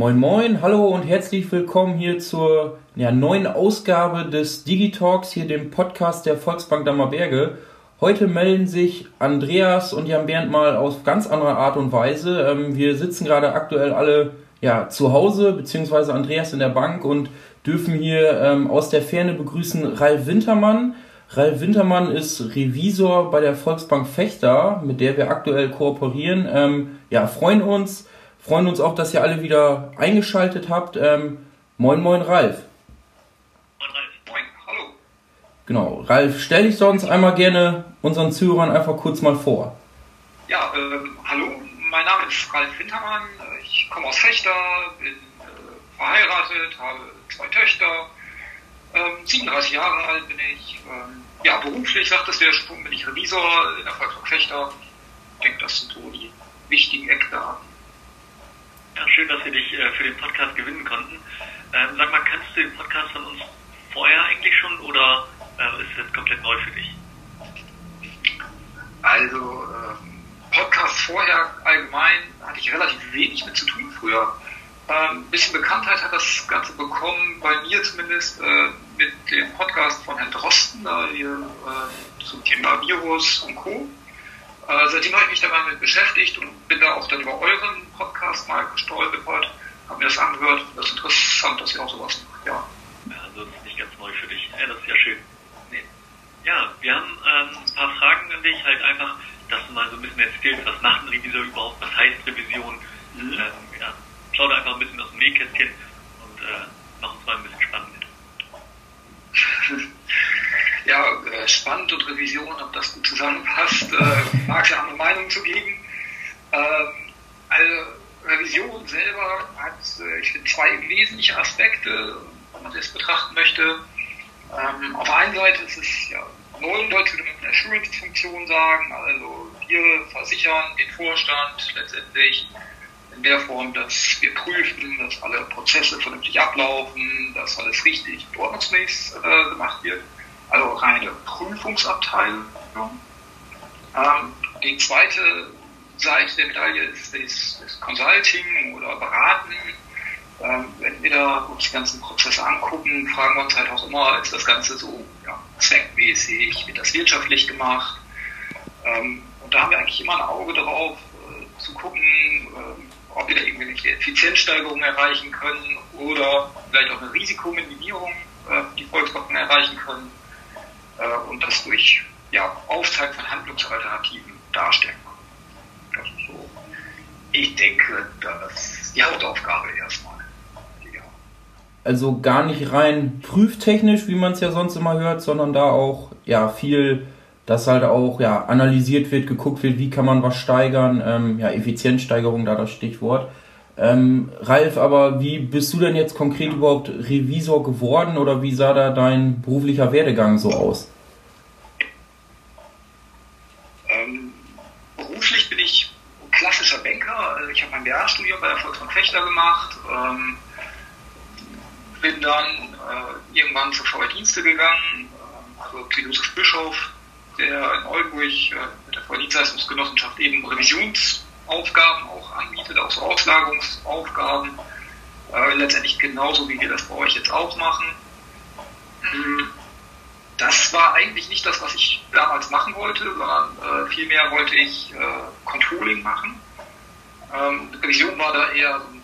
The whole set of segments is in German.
Moin Moin, hallo und herzlich willkommen hier zur ja, neuen Ausgabe des Digitalks, hier dem Podcast der Volksbank Dammerberge. Heute melden sich Andreas und Jan Bernd mal auf ganz andere Art und Weise. Ähm, wir sitzen gerade aktuell alle ja, zu Hause, beziehungsweise Andreas in der Bank und dürfen hier ähm, aus der Ferne begrüßen Ralf Wintermann. Ralf Wintermann ist Revisor bei der Volksbank Fechter, mit der wir aktuell kooperieren. Ähm, ja, freuen uns, freuen uns auch, dass ihr alle wieder eingeschaltet habt. Ähm, moin, moin, Ralf. Moin, Ralf. Moin, hallo. Genau, Ralf, stell dich sonst einmal gerne unseren Zuhörern einfach kurz mal vor. Ja, ähm, hallo, mein Name ist Ralf Wintermann. Ich komme aus Fechter, bin äh, verheiratet, habe zwei Töchter. Ähm, 37 Jahre alt bin ich. Ähm, ja, beruflich, sagtest du ja schon, bin ich Revisor in der Volksbank Fechter. Ich denke, das sind so die wichtigen Eckdaten. Schön, dass wir dich äh, für den Podcast gewinnen konnten. Ähm, sag mal, kannst du den Podcast von uns vorher eigentlich schon oder äh, ist es jetzt komplett neu für dich? Also, ähm, Podcast vorher allgemein hatte ich relativ wenig mit zu tun früher. Ein ähm, bisschen Bekanntheit hat das Ganze bekommen, bei mir zumindest, äh, mit dem Podcast von Herrn Drosten, da wir äh, zum Thema Virus und Co. Äh, seitdem habe ich mich dabei mit beschäftigt und bin da auch dann über euren Podcast mal gestolpert, habe mir das angehört. Das ist interessant, dass ihr auch sowas macht, ja. Ja, also das ist nicht ganz neu für dich. Ja, das ist ja schön. Nee. Ja, wir haben ähm, ein paar Fragen an dich, halt einfach, dass du mal so ein bisschen erzählst, was macht ein Revisor überhaupt, was heißt Revision. Mhm. Ähm, ja, schau da einfach ein bisschen aus dem Nähkästchen und äh, mach uns mal ein bisschen spannend. Ja, äh, spannend und Revision, ob das gut zusammenpasst, äh, mag es ja andere Meinungen zu geben. Ähm, also Revision selber hat, äh, ich finde, zwei wesentliche Aspekte, wenn man das betrachten möchte. Ähm, auf der einen Seite ist es ja Neudeutsch würde man eine Assurance-Funktion sagen, also wir versichern den Vorstand letztendlich in der Form, dass wir prüfen, dass alle Prozesse vernünftig ablaufen, dass alles richtig und ordnungsmäßig äh, gemacht wird also reine Prüfungsabteilung. Ähm, die zweite Seite der Medaille ist das, das Consulting oder Beraten. Ähm, wenn wir da uns die ganzen Prozesse angucken, fragen wir uns halt auch immer, ist das Ganze so ja, zweckmäßig, wird das wirtschaftlich gemacht? Ähm, und da haben wir eigentlich immer ein Auge drauf, äh, zu gucken, äh, ob wir da irgendwelche Effizienzsteigerungen erreichen können oder vielleicht auch eine Risikominimierung äh, die Volksbanken erreichen können äh, und das durch ja, Aufzeigen von Handlungsalternativen darstellen können. Das ist so, ich denke, das ist die Hauptaufgabe erstmal. Also gar nicht rein prüftechnisch, wie man es ja sonst immer hört, sondern da auch ja viel, dass halt auch ja analysiert wird, geguckt wird, wie kann man was steigern, ähm, ja Effizienzsteigerung da das Stichwort. Ähm, Ralf, aber wie bist du denn jetzt konkret überhaupt Revisor geworden oder wie sah da dein beruflicher Werdegang so aus? Ähm, beruflich bin ich klassischer Banker. Also ich habe mein BA-Studium bei der Volksbank Fechter gemacht, ähm, bin dann äh, irgendwann zur VW gegangen, äh, also zu Josef Bischof, der in Oldenburg äh, mit der VW eben Revisions Anbietet, auch so Auslagerungsaufgaben. Äh, letztendlich genauso, wie wir das bei euch jetzt auch machen. Hm, das war eigentlich nicht das, was ich damals machen wollte, sondern äh, vielmehr wollte ich äh, Controlling machen. Ähm, Revision war da eher so ein,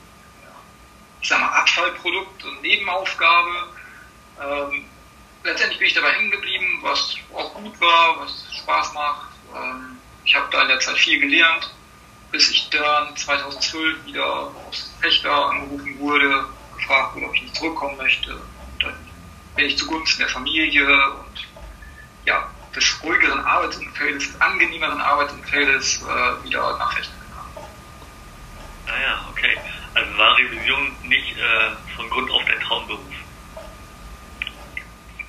ich sag mal, Abfallprodukt und Nebenaufgabe. Ähm, letztendlich bin ich dabei hängen geblieben, was auch gut war, was Spaß macht. Ähm, ich habe da in der Zeit viel gelernt bis ich dann 2012 wieder aus Fechter angerufen wurde, gefragt wurde, ob ich nicht zurückkommen möchte. Und dann bin ich zugunsten der Familie und ja, des ruhigeren Arbeitsumfeldes, des angenehmeren Arbeitsumfeldes äh, wieder nach Fechter gegangen. Ah ja, okay. Also war Revision nicht äh, von Grund auf dein Traumberuf?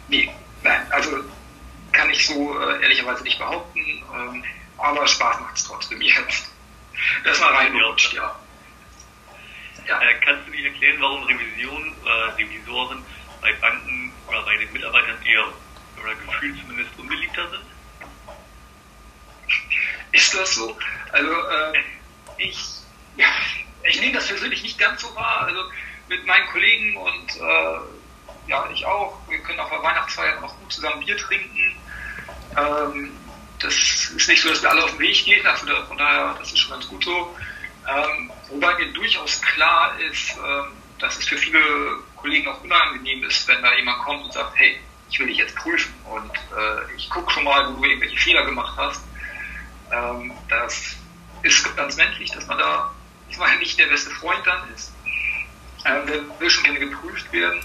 Nee, nein, also kann ich so äh, ehrlicherweise nicht behaupten, ähm, aber Spaß macht es trotzdem jetzt. Das war reingerutscht, ja. ja. Äh, kannst du mir erklären, warum Revision, äh, Revisoren bei Banken oder bei den Mitarbeitern eher oder gefühlt zumindest unbeliebter sind? Ist das so? Also äh, ich, ja, ich nehme das persönlich nicht ganz so wahr. Also mit meinen Kollegen und äh, ja, ich auch. Wir können auf der Weihnachtsfeier noch gut zusammen Bier trinken. Ähm, das ist nicht so, dass wir alle auf den Weg gehen, also von daher, das ist schon ganz gut so. Ähm, wobei mir durchaus klar ist, ähm, dass es für viele Kollegen auch unangenehm ist, wenn da jemand kommt und sagt, hey, ich will dich jetzt prüfen und äh, ich gucke schon mal, wo du irgendwelche Fehler gemacht hast. Ähm, das ist ganz menschlich, dass man da, ich meine, nicht der beste Freund dann ist. Ähm, der will schon gerne geprüft werden.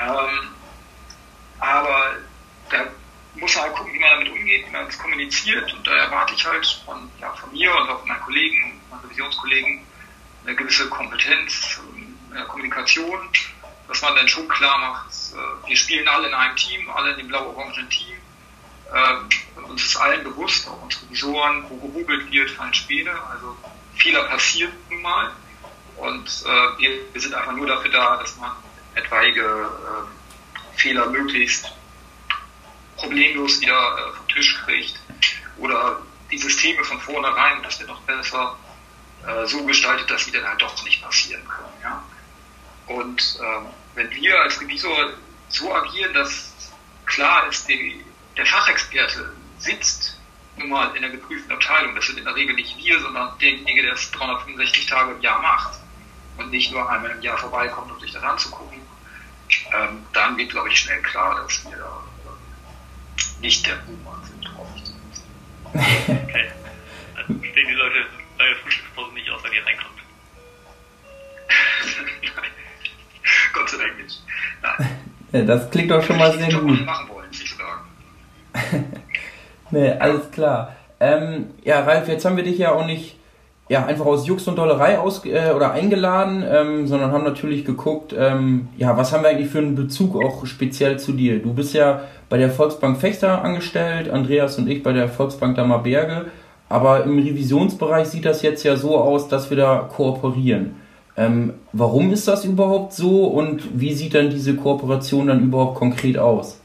Ähm, aber da muss halt gucken, wie man damit umgeht, wie man es kommuniziert. Und da erwarte ich halt von, ja, von mir und auch von meinen Kollegen und meinen Revisionskollegen eine gewisse Kompetenz in der Kommunikation, dass man dann schon klar macht, äh, wir spielen alle in einem Team, alle in dem blau-orangen Team. Äh, uns ist allen bewusst, auch uns Revisoren, wo gehobelt wird, fallen Späne. Also Fehler passieren nun mal. Und äh, wir, sind einfach nur dafür da, dass man etwaige äh, Fehler möglichst problemlos wieder äh, vom Tisch kriegt oder die Systeme von vornherein, das wird noch besser äh, so gestaltet, dass sie dann halt doch nicht passieren können. Ja? Und ähm, wenn wir als Revisor so agieren, dass klar ist, die, der Fachexperte sitzt nun mal in der geprüften Abteilung, das sind in der Regel nicht wir, sondern derjenige, der es 365 Tage im Jahr macht und nicht nur einmal im Jahr vorbeikommt, um sich das anzugucken, ähm, dann wird, glaube ich, schnell klar, dass wir da nicht der Boomer sind, zumindest. Okay. Also stehen die Leute bei der Frühstückspause nicht aus, wenn ihr reinkommt. Nein. Gott sei Dank nicht. Nein. das klingt doch schon mal sehr gut. Machen wollen, nicht sagen. nee, alles klar. Ähm, ja, Ralf, jetzt haben wir dich ja auch nicht ja, einfach aus Jux und Dollerei aus, äh, oder eingeladen, ähm, sondern haben natürlich geguckt, ähm, ja, was haben wir eigentlich für einen Bezug auch speziell zu dir? Du bist ja bei der Volksbank Fechter angestellt, Andreas und ich bei der Volksbank Dammerberge, aber im Revisionsbereich sieht das jetzt ja so aus, dass wir da kooperieren. Ähm, warum ist das überhaupt so und wie sieht dann diese Kooperation dann überhaupt konkret aus?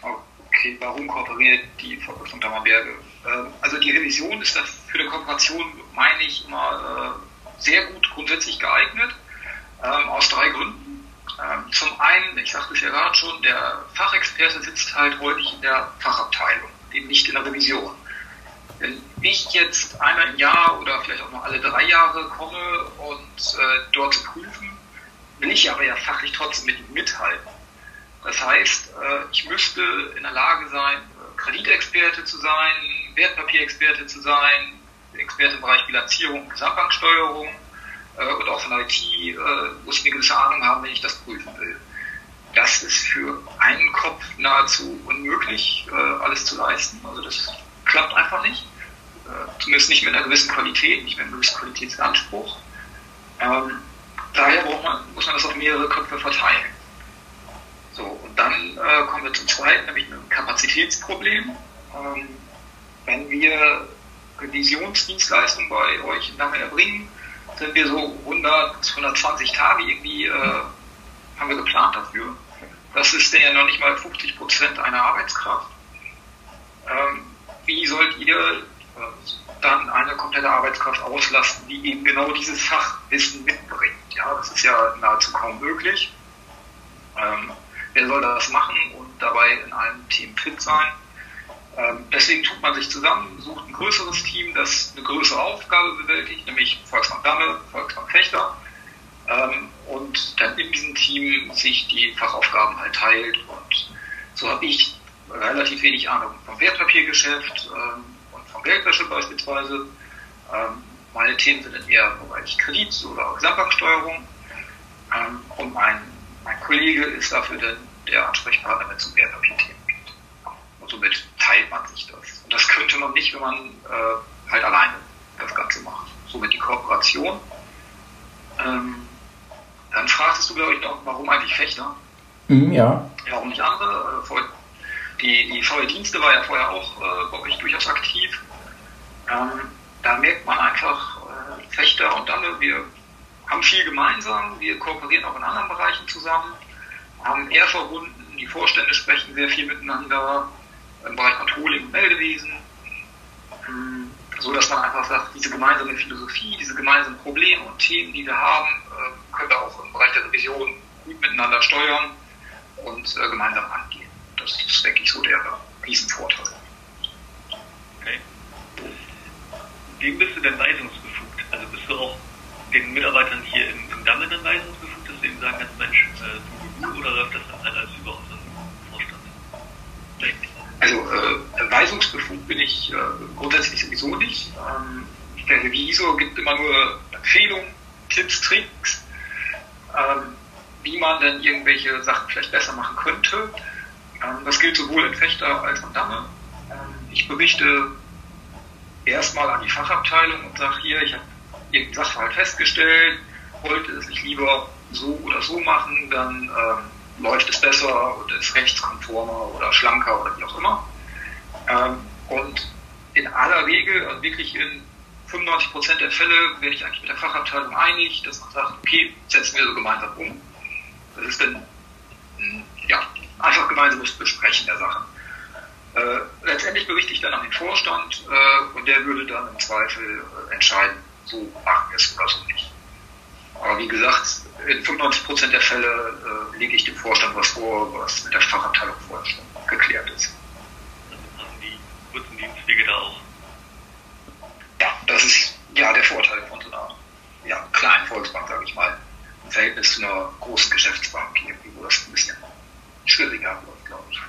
Okay, warum kooperiert die Volksbank Dammerberge? Ähm, also die Revision ist für eine Kooperation, meine ich, immer äh, sehr gut grundsätzlich geeignet, ähm, aus drei Gründen. Ähm, zum einen, ich sagte es ja gerade schon, der Fachexperte sitzt halt häufig in der Fachabteilung, eben nicht in der Revision. Wenn ich jetzt einmal im Jahr oder vielleicht auch noch alle drei Jahre komme und äh, dort zu prüfen, will ich aber ja fachlich trotzdem mit ihm mithalten. Das heißt, äh, ich müsste in der Lage sein, Kreditexperte zu sein, Wertpapierexperte zu sein, Experte im Bereich Bilanzierung Gesamtbanksteuerung äh, und auch von IT äh, muss ich eine gewisse Ahnung haben, wenn ich das prüfen will. Das ist für einen Kopf nahezu unmöglich, äh, alles zu leisten. Also das klappt einfach nicht. Äh, zumindest nicht mit einer gewissen Qualität, nicht mit einem gewissen Qualitätsanspruch. Ähm, daher man, muss man das auf mehrere Köpfe verteilen. So, und dann äh, kommen wir zum zweiten, nämlich einem Kapazitätsproblem. Ähm, wenn wir Revisionsdienstleistungen bei euch Damme erbringen, sind wir so 100, 120 Tage irgendwie, äh, haben wir geplant dafür. Das ist ja noch nicht mal 50 Prozent einer Arbeitskraft. Ähm, wie sollt ihr äh, dann eine komplette Arbeitskraft auslasten, die eben genau dieses Fachwissen mitbringt? Ja, das ist ja nahezu kaum möglich. Ähm, wer soll das machen und dabei in allen Themen fit sein? Ähm, deswegen tut man sich zusammen, sucht ein größeres Team, das eine größere Aufgabe bewältigt, nämlich Volksbank Damme, Volksbank Fechter. Ähm, und dann in diesem Team sich die Fachaufgaben halt teilt. Und so habe ich relativ wenig Ahnung vom Wertpapiergeschäft ähm, und vom Geldwäsche beispielsweise. Meine Themen sind dann eher im Bereich Kredit oder Gesamtbanksteuerung. Und mein, mein Kollege ist dafür dann der Ansprechpartner, wenn es um Wertpapierthemen geht. Und somit teilt man sich das. Und das könnte man nicht, wenn man äh, halt alleine das Ganze macht. Somit die Kooperation. Ähm, dann fragtest du, glaube ich, noch, warum eigentlich Fechter? Mhm, ja. Warum nicht andere? Äh, die, die VW-Dienste war ja vorher auch äh, glaube ich, durchaus aktiv. Ähm, da merkt man einfach, äh, Fechter und Damme, wir haben viel gemeinsam, wir kooperieren auch in anderen Bereichen zusammen, haben eher verbunden, die Vorstände sprechen sehr viel miteinander im Bereich Controlling und Meldewesen. Ähm, so so dass man einfach sagt, diese gemeinsame Philosophie, diese gemeinsamen Probleme und Themen, die wir haben, äh, können wir auch im Bereich der Revision gut miteinander steuern und äh, gemeinsam angehen. Das ist, denke ich, so der Riesenvorteil. Wem bist du denn weisungsbefugt? Also bist du auch den Mitarbeitern hier in, in Damme dann weisungsbefugt, dass du ihnen sagen kannst, Mensch, äh, du, du, oder läuft das dann halt alles über unseren Vorstand? Also äh, weisungsbefugt bin ich äh, grundsätzlich sowieso nicht. Ähm, der Revisor gibt immer nur Empfehlungen, Tipps, Tricks, ähm, wie man denn irgendwelche Sachen vielleicht besser machen könnte. Ähm, das gilt sowohl in Fechter als auch Damme. Ähm, ich berichte erstmal an die Fachabteilung und sage hier, ich habe irgendeinen Sachverhalt festgestellt, wollte es nicht lieber so oder so machen, dann ähm, läuft es besser und ist rechtskonformer oder schlanker oder wie auch immer. Ähm, und in aller Regel, also wirklich in 95 Prozent der Fälle, werde ich eigentlich mit der Fachabteilung einig, dass man sagt, okay, setzen wir so gemeinsam um. Das ist dann ja, einfach gemeinsames Besprechen der Sachen. Äh, letztendlich berichte ich dann an den Vorstand äh, und der würde dann im Zweifel äh, entscheiden, so machen wir es oder so nicht. Aber wie gesagt, in 95% der Fälle äh, lege ich dem Vorstand was vor, was mit der Fachabteilung vorher schon geklärt ist. Dienstwege da auch? Ja, das ist ja der Vorteil von so einer ja, kleinen Volksbank, sage ich mal, im Verhältnis zu einer großen Geschäftsbank, wo das ein bisschen schwieriger wird, glaube ich.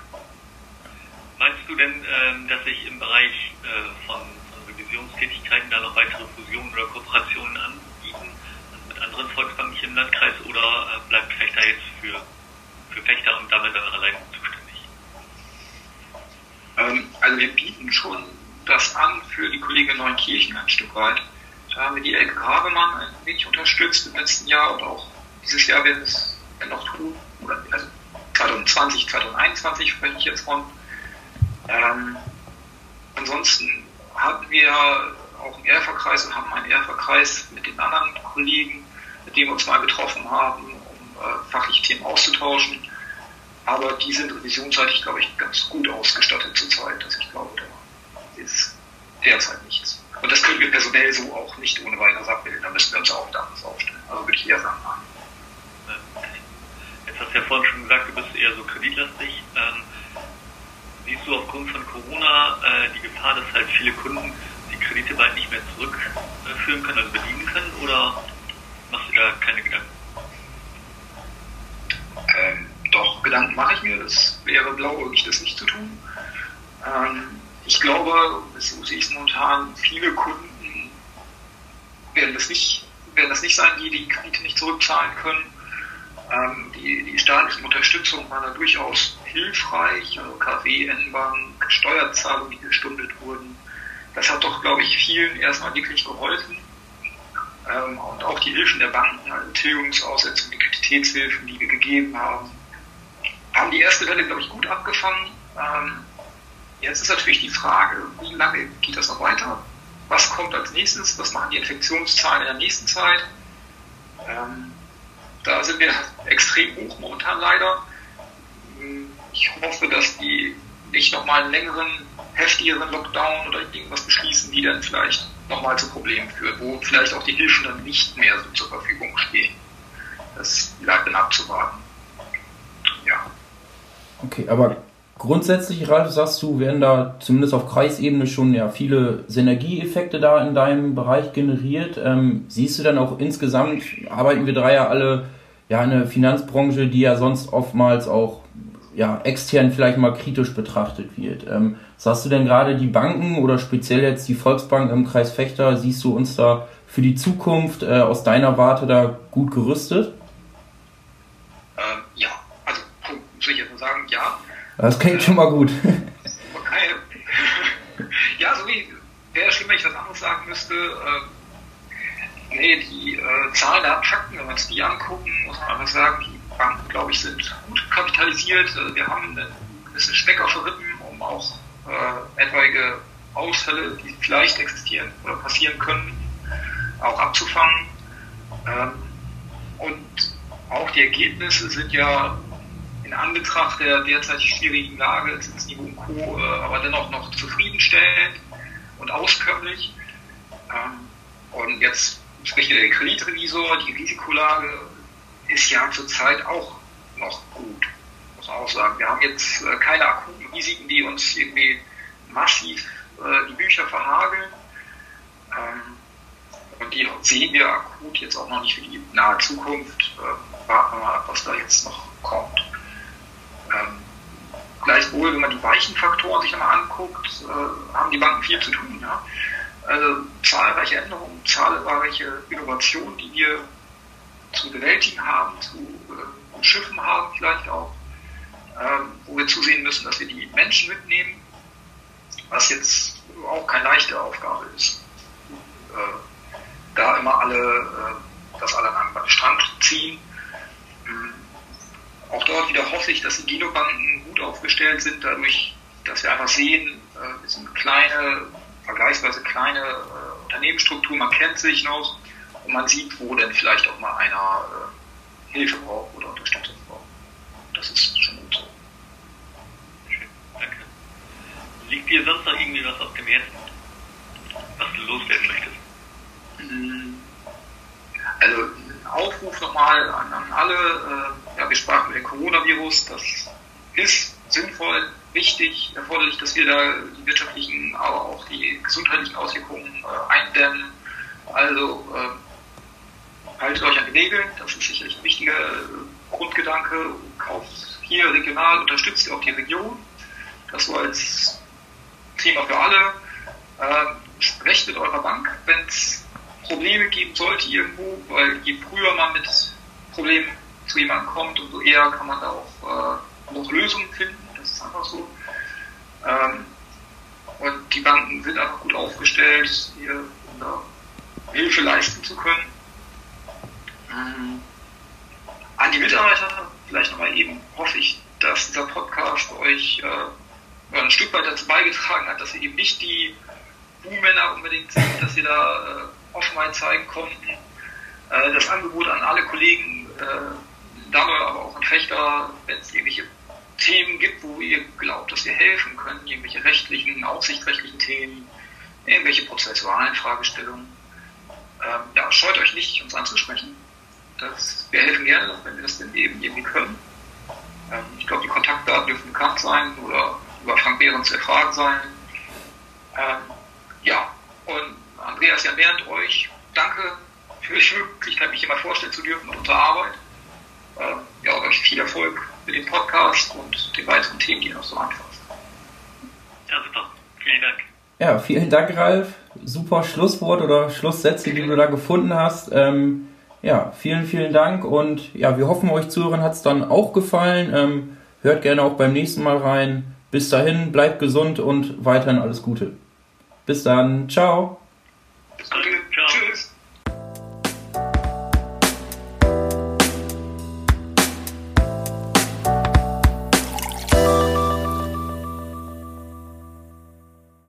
Meinst du denn, ähm, dass sich im Bereich äh, von Revisionstätigkeiten da noch weitere Fusionen oder Kooperationen anbieten also mit anderen Volksbanken hier im Landkreis oder äh, bleibt Fechter jetzt für, für Fechter und damit dann allein zuständig? Ähm, also wir bieten schon das an für die Kollegen in Neunkirchen ein Stück weit. Da haben wir die Elke Habemann ein wenig unterstützt im letzten Jahr und auch dieses Jahr werden es noch tun. Oder, also 2020, 2021 spreche ich jetzt von. Ähm, ansonsten hatten wir auch einen Erferkreis und haben einen Erferkreis mit den anderen Kollegen, mit denen wir uns mal getroffen haben, um äh, fachliche Themen auszutauschen. Aber die sind revisionsseitig, glaube ich, ganz gut ausgestattet zurzeit. Also ich glaube, da ist derzeit nichts. Und das können wir personell so auch nicht ohne weiteres abbilden. Da müssen wir uns auch wieder anders aufstellen. Also würde ich eher sagen, nein. Jetzt hast du ja vorhin schon gesagt, du bist eher so kreditlastig. Ähm, siehst du aufgrund von Corona äh, die Gefahr, dass halt viele Kunden die Kredite bald nicht mehr zurückführen können, also bedienen können, oder machst du da keine Gedanken? Ähm, doch, Gedanken mache ich mir. Das wäre blauäugig, das nicht zu tun. Ähm, ich glaube, so sehe ich es momentan, viele Kunden werden das nicht, werden das nicht sein, die die Kredite nicht zurückzahlen können. Ähm, die, die staatliche Unterstützung war da durchaus hilfreich, also KW, N-Bank, Steuerzahlungen, die gestundet wurden. Das hat doch, glaube ich, vielen erstmal wirklich geholfen. Ähm, und auch die Hilfen der Banken, also Tilgungsaussetzung, Liquiditätshilfen, die wir gegeben haben, haben die erste Welle, glaube ich, gut abgefangen. Ähm, jetzt ist natürlich die Frage, wie lange geht das noch weiter? Was kommt als nächstes? Was machen die Infektionszahlen in der nächsten Zeit? Ähm, da sind wir extrem hoch momentan leider. Ich hoffe, dass die nicht nochmal einen längeren, heftigeren Lockdown oder irgendwas beschließen, die dann vielleicht nochmal zu Problemen führt, wo vielleicht auch die Hilfen dann nicht mehr so zur Verfügung stehen. Das bleibt dann abzuwarten. Ja. Okay, aber grundsätzlich, Ralf, sagst du, werden da zumindest auf Kreisebene schon ja viele Synergieeffekte da in deinem Bereich generiert. Ähm, siehst du dann auch insgesamt, arbeiten wir drei ja alle ja eine Finanzbranche, die ja sonst oftmals auch ja, extern vielleicht mal kritisch betrachtet wird. Ähm, sagst du denn gerade die Banken oder speziell jetzt die Volksbank im Kreis Fechter, siehst du uns da für die Zukunft äh, aus deiner Warte da gut gerüstet? Ähm, ja, also muss ich jetzt mal sagen, ja. Das klingt schon mal gut. Okay. ja, so wie wäre schlimm, wenn ich was anderes sagen müsste. Ähm, nee, die äh, Zahlen, Daten, Fakten, wenn wir uns die angucken, muss man einfach sagen, die Banken, glaube ich, sind gut kapitalisiert. Also wir haben eine gewisse Speck auf Rippen, um auch äh, etwaige Ausfälle, die vielleicht existieren oder passieren können, auch abzufangen. Ähm, und auch die Ergebnisse sind ja in Anbetracht der derzeit schwierigen Lage, Zinsniveau und Co., äh, aber dennoch noch zufriedenstellend und auskömmlich. Ähm, und jetzt spricht der Kreditrevisor, die Risikolage ist ja zurzeit auch noch gut, muss man auch sagen. Wir haben jetzt äh, keine akuten Risiken, die uns irgendwie massiv äh, die Bücher verhageln. Ähm, und die sehen wir akut jetzt auch noch nicht für die nahe Zukunft. Äh, warten wir mal ab, was da jetzt noch kommt. Gleichwohl, wenn man die weichen Faktoren sich einmal anguckt, äh, haben die Banken viel zu tun. Ja? Also zahlreiche Änderungen, zahlreiche Innovationen, die wir zu bewältigen haben, zu äh, umschiffen haben vielleicht auch, ähm, wo wir zusehen müssen, dass wir die Menschen mitnehmen, was jetzt auch keine leichte Aufgabe ist. Äh, da immer alle, äh, das alle an den Strang ziehen. Ähm, auch dort wieder hoffe ich, dass die Genobanken gut aufgestellt sind, dadurch, dass wir einfach sehen, äh, wir sind kleine, vergleichsweise kleine äh, Unternehmensstruktur, man kennt sich noch und man sieht, wo denn vielleicht auch mal einer äh, Hilfe braucht oder Unterstützung braucht. Das ist schon gut so. Schön, danke. Liegt dir sonst noch irgendwie was auf dem Herzen, was du loswerden möchtest? Mm, also ein Aufruf nochmal an, an alle, äh, ja, wir sprachen über den Coronavirus, das ist sinnvoll, wichtig, erforderlich, dass wir da die wirtschaftlichen, aber auch die gesundheitlichen Auswirkungen äh, eindämmen. Also äh, haltet euch an die Regeln, das ist sicherlich ein wichtiger äh, Grundgedanke. Kauft hier regional, unterstützt auch die Region. Das so als Thema für alle. Ähm, sprecht mit eurer Bank, wenn es Probleme geben sollte irgendwo, weil je früher man mit Problemen zu jemandem kommt, umso eher kann man da auch äh, noch Lösungen finden. Das ist einfach so. Ähm, und die Banken sind einfach gut aufgestellt, hier Hilfe leisten zu können. Ähm, an die Mitarbeiter vielleicht nochmal eben hoffe ich, dass dieser Podcast euch äh, ein Stück weit dazu beigetragen hat, dass ihr eben nicht die Buhmänner unbedingt sind, dass ihr da äh, Offenheit zeigen konnten. Äh, das Angebot an alle Kollegen, äh, dabei aber auch an Fechter, wenn es irgendwelche Themen gibt, wo ihr glaubt, dass wir helfen können, irgendwelche rechtlichen, aufsichtsrechtlichen Themen, irgendwelche prozessualen Fragestellungen, ähm, ja, scheut euch nicht, uns anzusprechen. Das, wir helfen gerne, wenn wir das denn eben irgendwie können. Ähm, ich glaube, die Kontaktdaten dürfen bekannt sein oder über Frank Behrens zu erfragen sein. Ähm, ja, und Andreas, ja, während euch, danke für die Möglichkeit, mich hier mal vorstellen zu dürfen und unsere Arbeit. Ähm, ja, euch viel Erfolg mit dem Podcast und den weiteren Themen, die ihr noch so anfasst. Ja, super. Vielen Dank. Ja, vielen Dank, Ralf. Super Schlusswort oder Schlusssätze, die du da gefunden hast. Ähm, ja, vielen, vielen Dank und ja, wir hoffen, euch Zuhörern hat es dann auch gefallen. Ähm, hört gerne auch beim nächsten Mal rein. Bis dahin, bleibt gesund und weiterhin alles Gute. Bis dann, ciao.